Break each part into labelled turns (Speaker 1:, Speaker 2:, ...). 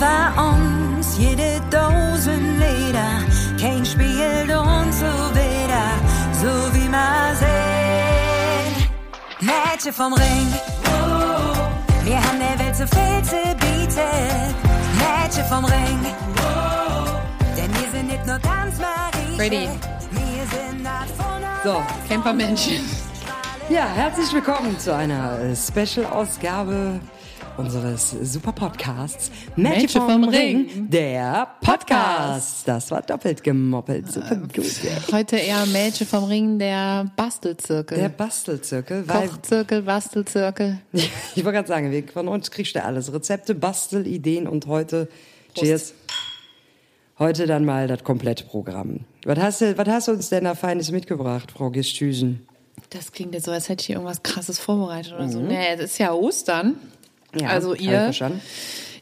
Speaker 1: war uns jede Dosenleder, kein spielt uns so wieder, so wie man sehen. Mädchen vom Ring, wir haben der Welt so viel zu bieten. Mädchen vom Ring, denn wir sind nicht nur ganz Marie.
Speaker 2: Ready.
Speaker 1: Wir sind
Speaker 3: So,
Speaker 2: Campermännchen.
Speaker 3: ja, herzlich willkommen zu einer äh, Special-Ausgabe unseres super Podcasts Mädchen vom
Speaker 2: vom
Speaker 3: Ring,
Speaker 2: Ring.
Speaker 3: der Podcast. Das war doppelt gemoppelt. Super gut. ey.
Speaker 2: Heute eher Mädchen vom Ring, der Bastelzirkel.
Speaker 3: Der Bastelzirkel,
Speaker 2: Kochzirkel, Bastelzirkel.
Speaker 3: ich wollte gerade sagen, wir, von uns kriegst du alles. Rezepte, Bastelideen und heute, cheers, heute dann mal das komplette Programm. Was hast du, was hast du uns denn da Feines mitgebracht, Frau Gistüsen?
Speaker 2: Das klingt jetzt so, als hätte ich hier irgendwas krasses vorbereitet oder so. Nee, es ist ja Ostern.
Speaker 3: Ja,
Speaker 2: also ihr,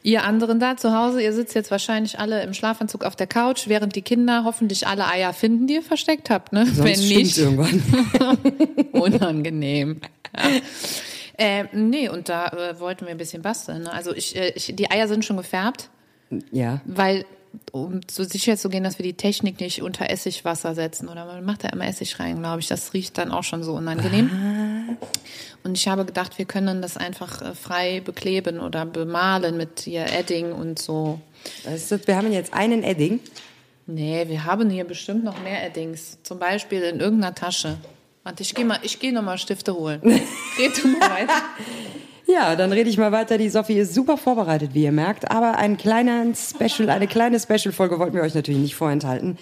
Speaker 2: ihr anderen da zu Hause, ihr sitzt jetzt wahrscheinlich alle im Schlafanzug auf der Couch, während die Kinder hoffentlich alle Eier finden, die ihr versteckt habt, ne?
Speaker 3: Sonst
Speaker 2: Wenn nicht,
Speaker 3: irgendwann.
Speaker 2: unangenehm. Ja. Äh, nee, und da äh, wollten wir ein bisschen basteln. Ne? Also ich, äh, ich, die Eier sind schon gefärbt,
Speaker 3: Ja.
Speaker 2: weil um so sicher zu gehen, dass wir die Technik nicht unter Essigwasser setzen oder man macht da immer Essig rein, glaube ich. Das riecht dann auch schon so unangenehm. Und ich habe gedacht, wir können das einfach äh, frei bekleben oder bemalen mit hier Edding und so.
Speaker 3: Du, wir haben jetzt einen Edding.
Speaker 2: Nee, wir haben hier bestimmt noch mehr Eddings. Zum Beispiel in irgendeiner Tasche. Warte, ich gehe mal, ich gehe noch mal Stifte holen. Red du mal weiter.
Speaker 3: Ja, dann rede ich mal weiter. Die Sophie ist super vorbereitet, wie ihr merkt. Aber ein kleiner Special, eine kleine Special-Folge wollten wir euch natürlich nicht vorenthalten.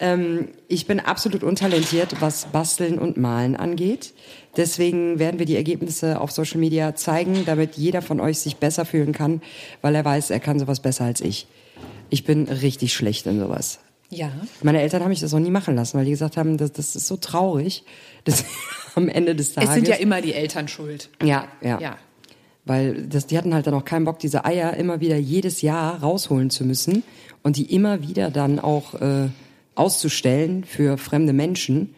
Speaker 3: Ähm, ich bin absolut untalentiert, was Basteln und Malen angeht. Deswegen werden wir die Ergebnisse auf Social Media zeigen, damit jeder von euch sich besser fühlen kann, weil er weiß, er kann sowas besser als ich. Ich bin richtig schlecht in sowas.
Speaker 2: Ja.
Speaker 3: Meine Eltern haben mich das auch nie machen lassen, weil die gesagt haben, das, das ist so traurig, dass am Ende des Tages.
Speaker 2: Es sind ja immer die Eltern schuld.
Speaker 3: ja, ja.
Speaker 2: Ja.
Speaker 3: Weil das, die hatten halt dann auch keinen Bock, diese Eier immer wieder jedes Jahr rausholen zu müssen und die immer wieder dann auch äh, auszustellen für fremde Menschen.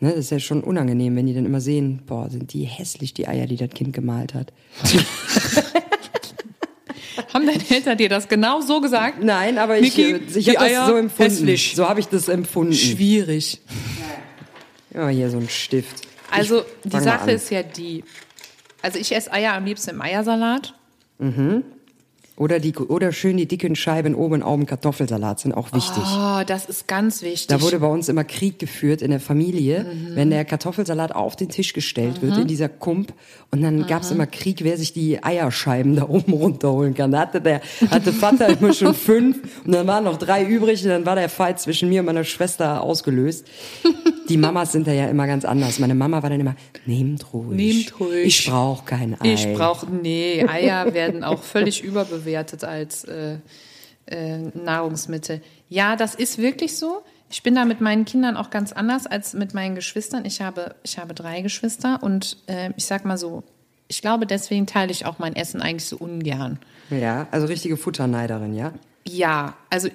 Speaker 3: Ne, das ist ja schon unangenehm, wenn die dann immer sehen, boah, sind die hässlich, die Eier, die das Kind gemalt hat.
Speaker 2: Haben deine Eltern dir das genau so gesagt?
Speaker 3: Nein, aber ich,
Speaker 2: Niki,
Speaker 3: äh, ich habe
Speaker 2: Eier
Speaker 3: das so empfunden.
Speaker 2: hässlich.
Speaker 3: So habe ich das empfunden.
Speaker 2: Schwierig.
Speaker 3: Ja, hier so ein Stift.
Speaker 2: Also die Sache ist ja die. Also ich esse Eier am liebsten im Eiersalat.
Speaker 3: Oder, die, oder schön die dicken Scheiben oben auf dem Kartoffelsalat sind auch wichtig.
Speaker 2: Oh, das ist ganz wichtig.
Speaker 3: Da wurde bei uns immer Krieg geführt in der Familie,
Speaker 2: Mhm.
Speaker 3: wenn der Kartoffelsalat auf den Tisch gestellt wird, in dieser Kump. Und dann gab's
Speaker 2: Mhm.
Speaker 3: immer Krieg, wer sich die Eierscheiben da oben runterholen kann. Da hatte der, hatte Vater immer schon fünf und dann waren noch drei übrig und dann war der Fight zwischen mir und meiner Schwester ausgelöst. Die Mamas sind da ja immer ganz anders. Meine Mama war dann immer, nehmt ruhig.
Speaker 2: Nehmt ruhig.
Speaker 3: Ich brauche kein Ei.
Speaker 2: ich brauche nee, Eier werden auch völlig überbewertet als äh, äh, Nahrungsmittel. Ja, das ist wirklich so. Ich bin da mit meinen Kindern auch ganz anders als mit meinen Geschwistern. Ich habe ich habe drei Geschwister und äh, ich sag mal so, ich glaube, deswegen teile ich auch mein Essen eigentlich so ungern.
Speaker 3: Ja, also richtige Futterneiderin, ja?
Speaker 2: Ja, also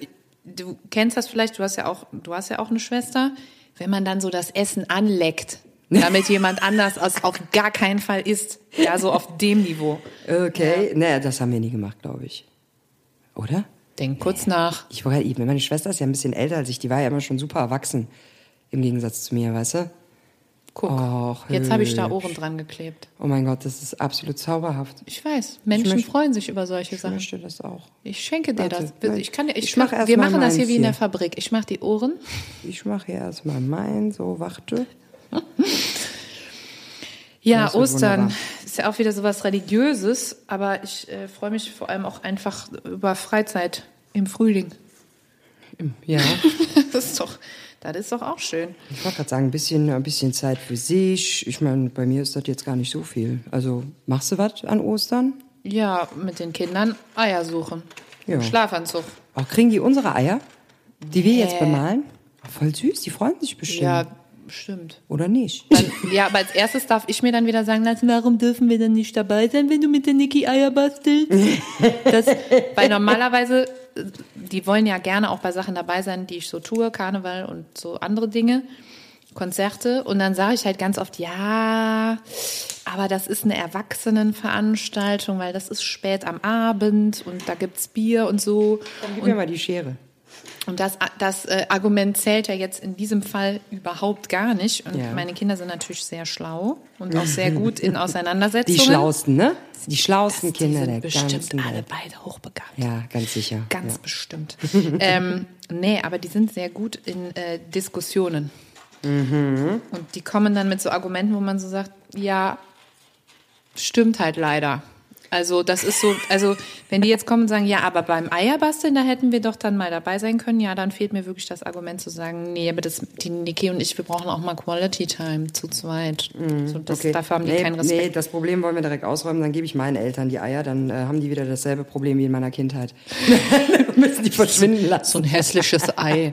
Speaker 2: du kennst das vielleicht, du hast ja auch, du hast ja auch eine Schwester, wenn man dann so das Essen anleckt, damit jemand anders es auf gar keinen Fall isst. Ja, so auf dem Niveau.
Speaker 3: Okay, naja, das haben wir nie gemacht, glaube ich. Oder?
Speaker 2: Denk kurz nach.
Speaker 3: Ich war ja, meine Schwester ist ja ein bisschen älter als ich, die war ja immer schon super erwachsen. Im Gegensatz zu mir, weißt du?
Speaker 2: Guck.
Speaker 3: Och,
Speaker 2: Jetzt habe ich da. Ohren dran geklebt.
Speaker 3: Oh mein Gott, das ist absolut zauberhaft.
Speaker 2: Ich weiß, Menschen
Speaker 3: möchte-
Speaker 2: freuen sich über solche
Speaker 3: Ich
Speaker 2: Sachen.
Speaker 3: möchte das auch.
Speaker 2: Ich schenke dir
Speaker 3: Warte,
Speaker 2: das. Ich kann, ich,
Speaker 3: Ich
Speaker 2: mach,
Speaker 3: mach
Speaker 2: wir machen das hier wie in der. Fabrik. Ich mache die Ohren.
Speaker 3: Ich mache hier erstmal mein, so, warte.
Speaker 2: Ja, Ostern
Speaker 3: wunderbar.
Speaker 2: ist ja auch wieder sowas Religiöses, aber ich äh, freue mich vor allem auch einfach über Freizeit im Frühling.
Speaker 3: Ja,
Speaker 2: Das ist doch, das ist doch auch schön.
Speaker 3: ich wollte gerade sagen, ein bisschen, ein bisschen Zeit für sich. Ich meine, bei mir ist das jetzt gar nicht so viel. Also, machst du was an Ostern?
Speaker 2: Ja, mit den Kindern Eier suchen.
Speaker 3: Ja.
Speaker 2: Schlafanzug.
Speaker 3: Auch kriegen die unsere Eier, die wir jetzt
Speaker 2: Nee.
Speaker 3: bemalen? Voll süß, die freuen sich bestimmt.
Speaker 2: Ja, stimmt.
Speaker 3: Oder nicht?
Speaker 2: Dann, ja, aber als erstes darf ich mir dann wieder sagen lassen, warum dürfen wir denn nicht dabei sein, wenn du mit der Niki Eier bastelst? Das, weil normalerweise, die wollen ja gerne auch bei Sachen dabei sein, die ich so tue, Karneval und so andere Dinge. Konzerte und dann sage ich halt ganz oft, ja, aber das ist eine Erwachsenenveranstaltung, weil das ist spät am Abend und da gibt's Bier und so.
Speaker 3: Dann gib mir mal die Schere.
Speaker 2: Und das, das äh, Argument zählt ja jetzt in diesem Fall überhaupt gar nicht. Und
Speaker 3: Ja.
Speaker 2: meine Kinder sind natürlich sehr schlau und auch sehr gut in Auseinandersetzungen.
Speaker 3: Die schlausten, ne? Die schlausten
Speaker 2: die
Speaker 3: Kinder
Speaker 2: sind
Speaker 3: der
Speaker 2: bestimmt alle
Speaker 3: Welt.
Speaker 2: beide hochbegabt.
Speaker 3: Ja, ganz sicher.
Speaker 2: Ganz
Speaker 3: ja.
Speaker 2: bestimmt. ähm, nee, aber die sind sehr gut in äh, Diskussionen.
Speaker 3: Mhm.
Speaker 2: Und die kommen dann mit so Argumenten, wo man so sagt, ja, stimmt halt leider. Also das ist so, also wenn die jetzt kommen und sagen, ja, aber beim Eierbasteln, da hätten wir doch dann mal dabei sein können, ja, dann fehlt mir wirklich das Argument zu sagen, nee, aber das, die Niki und ich, wir brauchen auch mal Quality Time zu zweit. so, das,
Speaker 3: Okay.
Speaker 2: Dafür haben die
Speaker 3: nee,
Speaker 2: keinen Respekt.
Speaker 3: Nee, das Problem wollen wir direkt ausräumen, dann gebe ich meinen Eltern die Eier, dann äh, haben die wieder dasselbe Problem wie in meiner Kindheit. müssen die verschwinden lassen.
Speaker 2: So ein hässliches Ei.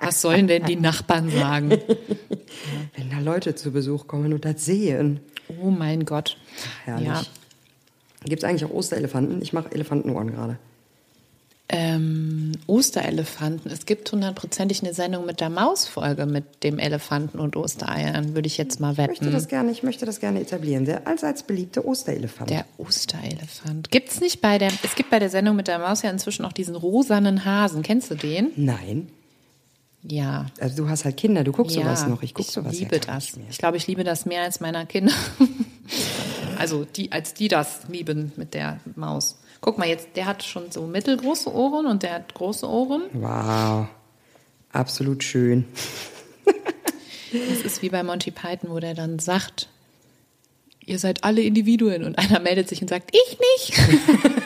Speaker 2: Was sollen denn die Nachbarn sagen?
Speaker 3: Wenn da Leute zu Besuch kommen und das sehen.
Speaker 2: Oh mein Gott.
Speaker 3: Herrlich.
Speaker 2: Ja.
Speaker 3: Gibt es eigentlich auch Osterelefanten? Ich mache Elefantenohren gerade.
Speaker 2: Ähm, Osterelefanten. Es gibt hundertprozentig eine Sendung mit der Mausfolge mit dem Elefanten und Ostereiern, würde ich jetzt mal
Speaker 3: Ich möchte
Speaker 2: wetten.
Speaker 3: das gerne, ich möchte das gerne etablieren. Der allseits beliebte Osterelefant.
Speaker 2: Der Osterelefant. Gibt's nicht bei der, es gibt bei der Sendung mit der Maus ja inzwischen auch diesen rosanen Hasen. Kennst du den?
Speaker 3: Nein.
Speaker 2: Ja.
Speaker 3: Also du hast halt Kinder, du guckst
Speaker 2: ja,
Speaker 3: sowas noch. Ich guck sowas
Speaker 2: liebe
Speaker 3: ja
Speaker 2: das. Ich glaube, ich liebe das mehr als meiner Kinder. also die, als die das lieben mit der Maus. Guck mal jetzt, der hat schon so mittelgroße Ohren und der hat große Ohren.
Speaker 3: Wow. Absolut schön.
Speaker 2: Das ist wie bei Monty Python, wo der dann sagt, ihr seid alle Individuen und einer meldet sich und sagt, ich nicht.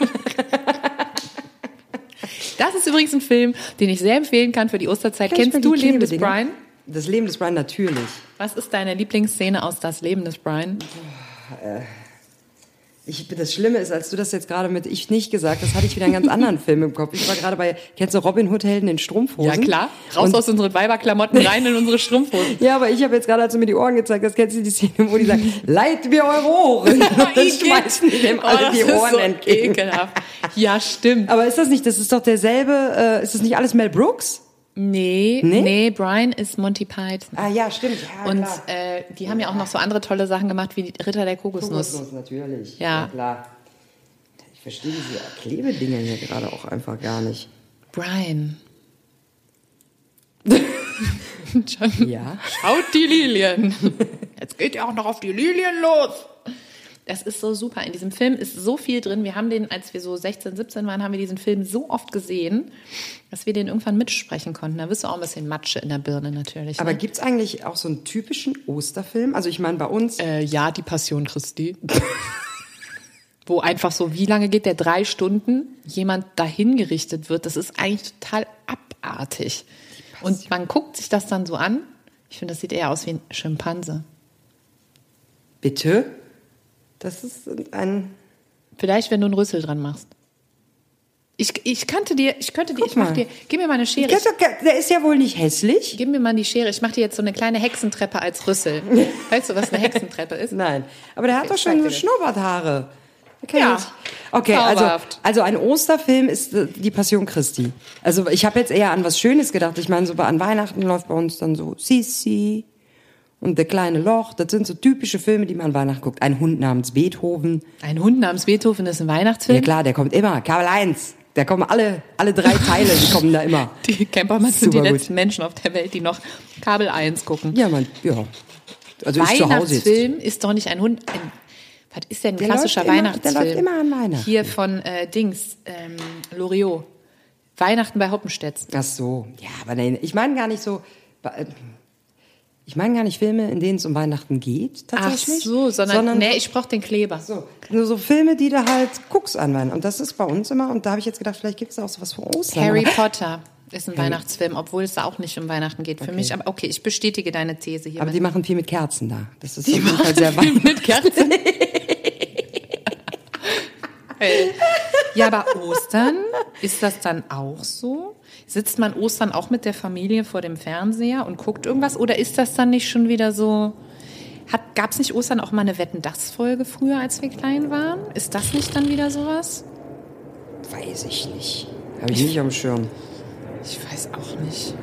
Speaker 2: Das ist übrigens ein Film, den ich sehr empfehlen kann für die Osterzeit. Kennst du Leben des? Brian?
Speaker 3: Das Leben des Brian natürlich.
Speaker 2: Was ist deine Lieblingsszene aus Das Leben des Brian?
Speaker 3: Ich, das Schlimme ist, als du das jetzt gerade mit ich nicht gesagt hast, hatte ich wieder einen ganz anderen Film im Kopf. Ich war gerade bei, kennst du Robin Hood Helden in Strumpfhosen?
Speaker 2: Raus
Speaker 3: Und-
Speaker 2: aus unseren Weiberklamotten, rein in unsere Strumpfhosen.
Speaker 3: Ja, aber ich habe jetzt gerade, als du mir die Ohren gezeigt hast, kennst du die Szene, wo die sagen, leiht mir eure Ohren. Und dann schmeißen die dem
Speaker 2: oh,
Speaker 3: alle die Ohren
Speaker 2: so
Speaker 3: entgegen.
Speaker 2: ekelhaft. Ja, stimmt.
Speaker 3: Aber ist das nicht, das ist doch derselbe, äh, ist das nicht alles Mel Brooks?
Speaker 2: Nee,
Speaker 3: Nee?
Speaker 2: nee, Brian ist Monty Python.
Speaker 3: Ah ja, stimmt. Ja,
Speaker 2: Und äh, die haben ja auch noch so andere tolle Sachen gemacht wie die Ritter der Kokosnuss.
Speaker 3: Kokosnuss, natürlich.
Speaker 2: Ja.
Speaker 3: klar. Ich verstehe diese Klebedinger hier gerade auch einfach gar nicht.
Speaker 2: Brian. Schon.
Speaker 3: Ja.
Speaker 2: Schaut die Lilien. Jetzt geht ja auch noch auf die Lilien los. Das ist so super. In diesem Film ist so viel drin. Wir haben den, als wir so 16, 17 waren, haben wir diesen Film so oft gesehen, dass wir den irgendwann mitsprechen konnten. Da bist du auch ein bisschen Matsche in der Birne natürlich.
Speaker 3: Aber
Speaker 2: ne?
Speaker 3: gibt's eigentlich auch so einen typischen Osterfilm? Also ich meine, bei uns,
Speaker 2: Äh, ja, die Passion Christi. Wo einfach so, wie lange geht der? Drei Stunden jemand dahin gerichtet wird. Das ist eigentlich total abartig. Und man guckt sich das dann so an. Ich finde, das sieht eher aus wie ein Schimpanse.
Speaker 3: bitte? Das ist ein,
Speaker 2: Vielleicht, wenn du einen Rüssel dran machst. Ich, ich kannte dir, ich könnte dir,
Speaker 3: Guck
Speaker 2: ich mach
Speaker 3: mal.
Speaker 2: dir, gib mir mal eine Schere.
Speaker 3: der ist, doch, ge- der ist ja wohl nicht hässlich.
Speaker 2: Gib mir mal die Schere. Ich mache dir jetzt so eine kleine Hexentreppe als Rüssel. Weißt du, was eine Hexentreppe ist?
Speaker 3: Nein, aber der hat doch
Speaker 2: Ich
Speaker 3: schon so. Schnurrbarthaare. Okay,
Speaker 2: Ja,
Speaker 3: Okay, also,
Speaker 2: zauberhaft.
Speaker 3: also ein Osterfilm ist äh, die Passion Christi. Also ich habe jetzt eher an was Schönes gedacht. Ich meine, so an Weihnachten läuft bei uns dann so Sissi und der kleine Loch. Das sind so typische Filme, die man an Weihnachten guckt. Ein Hund namens Beethoven.
Speaker 2: Ein Hund namens Beethoven ist ein
Speaker 3: Ja
Speaker 2: Weihnachtsfilm.
Speaker 3: klar, der kommt immer. Kabel 1. Da kommen alle, alle drei Teile, die kommen da immer.
Speaker 2: Die Campermanns sind die
Speaker 3: gut.
Speaker 2: letzten Menschen auf der Welt, die noch Kabel 1 gucken.
Speaker 3: Ja, man, ja. Also.
Speaker 2: Weihnachtsfilm ist doch nicht ein Hund. Ein, was ist denn ein
Speaker 3: Der
Speaker 2: klassischer
Speaker 3: immer-
Speaker 2: Weihnachtsfilm?
Speaker 3: der läuft immer an Weihnachten.
Speaker 2: Hier von äh, Dings, ähm, Loriot. Weihnachten bei Hoppenstedt.
Speaker 3: Ach so, ja, aber nein, ich meine gar nicht so. Ich meine gar nicht Filme, in denen es um Weihnachten geht,
Speaker 2: Ach
Speaker 3: tatsächlich.
Speaker 2: so, sondern, nee, ich brauch den Kleber.
Speaker 3: so, nur so Filme, die du halt guckst an Weihnachten. Und das ist bei uns immer. Und da habe ich jetzt gedacht, vielleicht gibt es auch sowas von Ostern.
Speaker 2: Harry Potter ist ein Weihnachtsfilm, obwohl es da auch nicht um Weihnachten geht für mich. Aber okay, ich bestätige deine These hier.
Speaker 3: aber die machen viel mit Kerzen da. Das ist jeden Fall sehr Weihnachten.
Speaker 2: mit Kerzen. ja, aber Ostern, ist das dann auch so? Sitzt man Ostern auch mit der Familie vor dem Fernseher und guckt irgendwas? Oder ist das dann nicht schon wieder so... Gab es nicht Ostern auch mal eine Wetten-Das-Folge früher, als wir klein waren? Ist das nicht dann wieder sowas?
Speaker 3: Weiß ich nicht. Habe ich nicht am Schirm.
Speaker 2: Ich weiß auch nicht.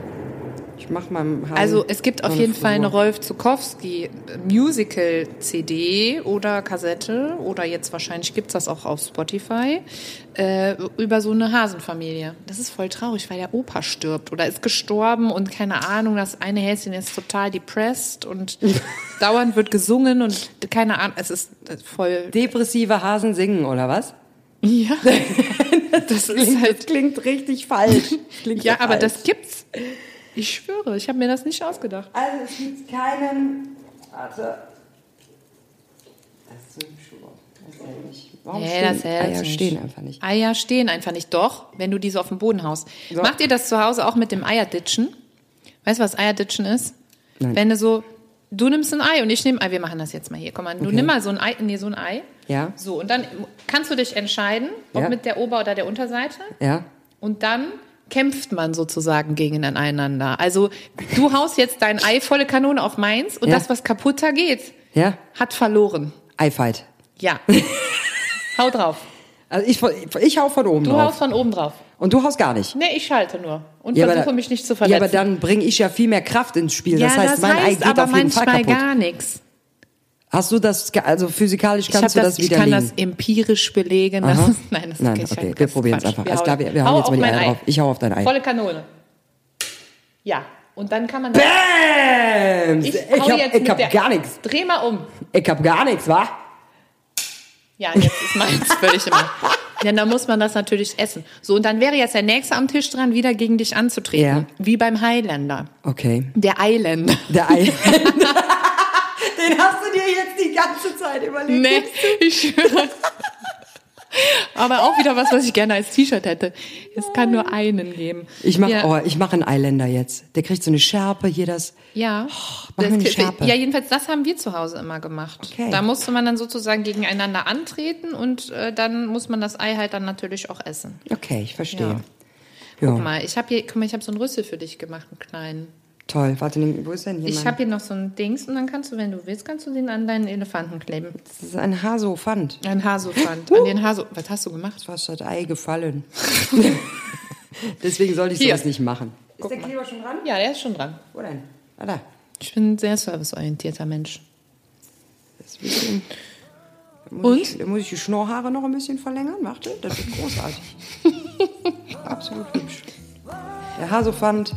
Speaker 3: Ich mach mal
Speaker 2: Also es gibt auf jeden Fall eine. Rolf Zukowski Musical CD oder Kassette oder jetzt wahrscheinlich gibt's das auch auf Spotify äh, über so eine Hasenfamilie. Das ist voll traurig, weil der Opa stirbt oder ist gestorben und keine Ahnung, das eine Häschen ist total depressed und dauernd wird gesungen und keine Ahnung, es ist voll
Speaker 3: Depressive Hasen singen, oder was?
Speaker 2: ja. das ist halt
Speaker 3: Das klingt richtig falsch. Klingt
Speaker 2: ja, aber
Speaker 3: falsch.
Speaker 2: das gibt's. Ich schwöre, ich habe mir das nicht ausgedacht.
Speaker 3: Also es gibt keinen. Warte. Das ist hält nicht. Warum
Speaker 2: Nee,
Speaker 3: stehen
Speaker 2: das hält
Speaker 3: Eier
Speaker 2: nicht.
Speaker 3: stehen einfach nicht.
Speaker 2: Eier stehen einfach nicht. Doch, wenn du die so auf dem Boden haust.
Speaker 3: So.
Speaker 2: Macht ihr das zu Hause auch mit dem Eierditschen? Weißt du, was Eierditschen ist?
Speaker 3: Nein.
Speaker 2: Wenn du so, du nimmst ein Ei und ich nehme Ei. Wir machen das jetzt mal hier. Komm mal, du
Speaker 3: Okay.
Speaker 2: nimm mal so ein Ei, nee, so ein Ei.
Speaker 3: Ja.
Speaker 2: So, und dann kannst du dich entscheiden, ob
Speaker 3: Ja.
Speaker 2: mit der Ober- oder der Unterseite.
Speaker 3: Ja?
Speaker 2: Und dann kämpft man sozusagen gegeneinander. Also du haust jetzt dein Ei volle Kanone auf meins und
Speaker 3: Ja.
Speaker 2: das, was kaputter geht,
Speaker 3: Ja?
Speaker 2: hat verloren.
Speaker 3: Eifight.
Speaker 2: Ja. Hau drauf.
Speaker 3: Also ich, ich hau von oben
Speaker 2: Du
Speaker 3: drauf.
Speaker 2: haust von oben drauf.
Speaker 3: Und du haust gar nicht.
Speaker 2: Nee, ich schalte nur und
Speaker 3: Ja,
Speaker 2: versuche
Speaker 3: da-
Speaker 2: mich nicht zu verletzen.
Speaker 3: Ja, aber dann bringe ich ja viel mehr Kraft ins Spiel.
Speaker 2: Ja,
Speaker 3: das heißt, mein Ei geht
Speaker 2: aber
Speaker 3: auf jeden Fall
Speaker 2: manchmal
Speaker 3: kaputt.
Speaker 2: gar nichts.
Speaker 3: Hast du das, also physikalisch
Speaker 2: Ich,
Speaker 3: kannst du
Speaker 2: das,
Speaker 3: das
Speaker 2: ich kann
Speaker 3: widerlegen?
Speaker 2: das empirisch belegen. Das
Speaker 3: Aha.
Speaker 2: ist, nein, das
Speaker 3: Nein,
Speaker 2: geht
Speaker 3: okay, wir
Speaker 2: ist
Speaker 3: probieren es einfach. Alles klar, wir- wir hauen
Speaker 2: Hau
Speaker 3: jetzt mal die Eier
Speaker 2: Ei.
Speaker 3: drauf. Ich hau auf dein Ei.
Speaker 2: Volle Kanone. Ja, und dann kann man.
Speaker 3: Bäm! Ich,
Speaker 2: hau
Speaker 3: hab, ich hab gar nichts.
Speaker 2: Dreh mal um.
Speaker 3: Ich hab gar nichts, wa?
Speaker 2: Ja, jetzt ist meins völlig immer. Ja, dann muss man das natürlich essen. So, und dann wäre jetzt der Nächste am Tisch dran, wieder gegen dich anzutreten.
Speaker 3: Ja.
Speaker 2: Wie beim Highlander.
Speaker 3: Okay.
Speaker 2: Der Eiländer.
Speaker 3: Der Ei. Den hast du jetzt die ganze Zeit überlegt.
Speaker 2: Nee, ich schwöre. Aber auch wieder was, was ich gerne als T-Shirt hätte. Es kann nur einen geben.
Speaker 3: Ich mach,
Speaker 2: ja,
Speaker 3: oh, ich mache einen Eiländer jetzt. Der kriegt so eine Schärpe hier, das.
Speaker 2: ja.
Speaker 3: mach mir eine
Speaker 2: Das-
Speaker 3: Schärpe.
Speaker 2: ja, jedenfalls, das haben wir zu Hause immer gemacht.
Speaker 3: Okay.
Speaker 2: Da musste man dann sozusagen gegeneinander antreten und äh, dann muss man das Ei halt dann natürlich auch essen.
Speaker 3: Okay, ich verstehe.
Speaker 2: Ja.
Speaker 3: Ja.
Speaker 2: Guck mal, ich habe hier, guck mal, ich habe so einen Rüssel für dich gemacht, einen kleinen.
Speaker 3: Toll. Warte, wo ist denn hier
Speaker 2: Ich habe hier noch so ein Dings und dann kannst du, wenn du willst, kannst du den an deinen Elefanten kleben.
Speaker 3: Das ist ein Hasofand.
Speaker 2: Ein Hasofand. An den Haso. Was hast du gemacht?
Speaker 3: Fast das Ei gefallen. Deswegen sollte ich
Speaker 2: Hier.
Speaker 3: sowas nicht machen. Ist der Kleber schon dran?
Speaker 2: Ja, der ist schon dran.
Speaker 3: Wo denn? Ah, da.
Speaker 2: Ich bin ein sehr serviceorientierter Mensch.
Speaker 3: Ist da muss
Speaker 2: Und?
Speaker 3: Ich, da muss ich die Schnorrhaare noch ein bisschen verlängern. Warte, das wird großartig. Absolut hübsch. Der Hasofand.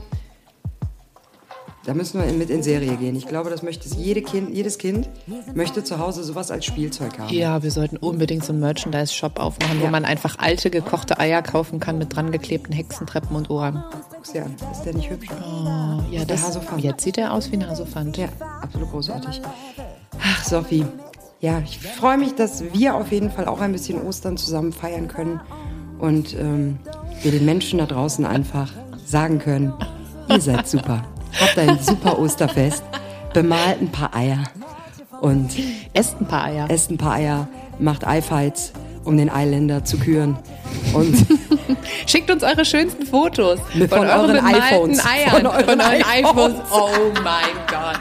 Speaker 3: Da müssen wir mit in Serie gehen. Ich glaube, das möchte jede kind, jedes Kind möchte zu Hause sowas als Spielzeug haben.
Speaker 2: Ja, wir sollten unbedingt so einen Merchandise-Shop aufmachen, wo
Speaker 3: Ja.
Speaker 2: man einfach alte gekochte Eier kaufen kann mit dran geklebten Hexentreppen und Ohren.
Speaker 3: Guck's dir an. Ist der nicht hübsch?
Speaker 2: Oh, ja, das,
Speaker 3: Hasofand.
Speaker 2: Jetzt sieht er aus wie ein Hasofand.
Speaker 3: Ja, absolut großartig. Ach, Sophie. Ja, ich freue mich, dass wir auf jeden Fall auch ein bisschen Ostern zusammen feiern können und ähm, wir den Menschen da draußen einfach sagen können, ihr seid super. Habt ein super Osterfest, bemalt ein paar Eier und
Speaker 2: Esst ein paar Eier.
Speaker 3: esst ein paar Eier, macht Eifights, um den Eiländer zu küren. Und
Speaker 2: Schickt uns eure schönsten Fotos
Speaker 3: Mit- von euren
Speaker 2: bemalten
Speaker 3: iPhones.
Speaker 2: Eiern.
Speaker 3: Von euren
Speaker 2: iPhones.
Speaker 3: iPhones.
Speaker 2: Oh mein Gott.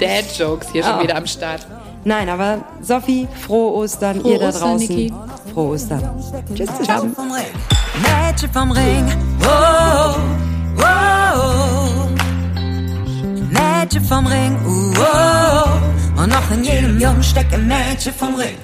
Speaker 2: Dad-Jokes hier schon
Speaker 3: Ah.
Speaker 2: wieder am Start.
Speaker 3: nein, aber Sophie, frohe Ostern,
Speaker 2: Frohe
Speaker 3: ihr da
Speaker 2: Ostern,
Speaker 3: draußen.
Speaker 2: Niki.
Speaker 3: Frohe Ostern. Tschüss zusammen.
Speaker 1: vom Ring. Mädchen vom Ring. Oh, oh, oh. Mädchen vom Ring. Oh, oh. Und noch in jedem Jungen steckt ein Mädchen vom Ring.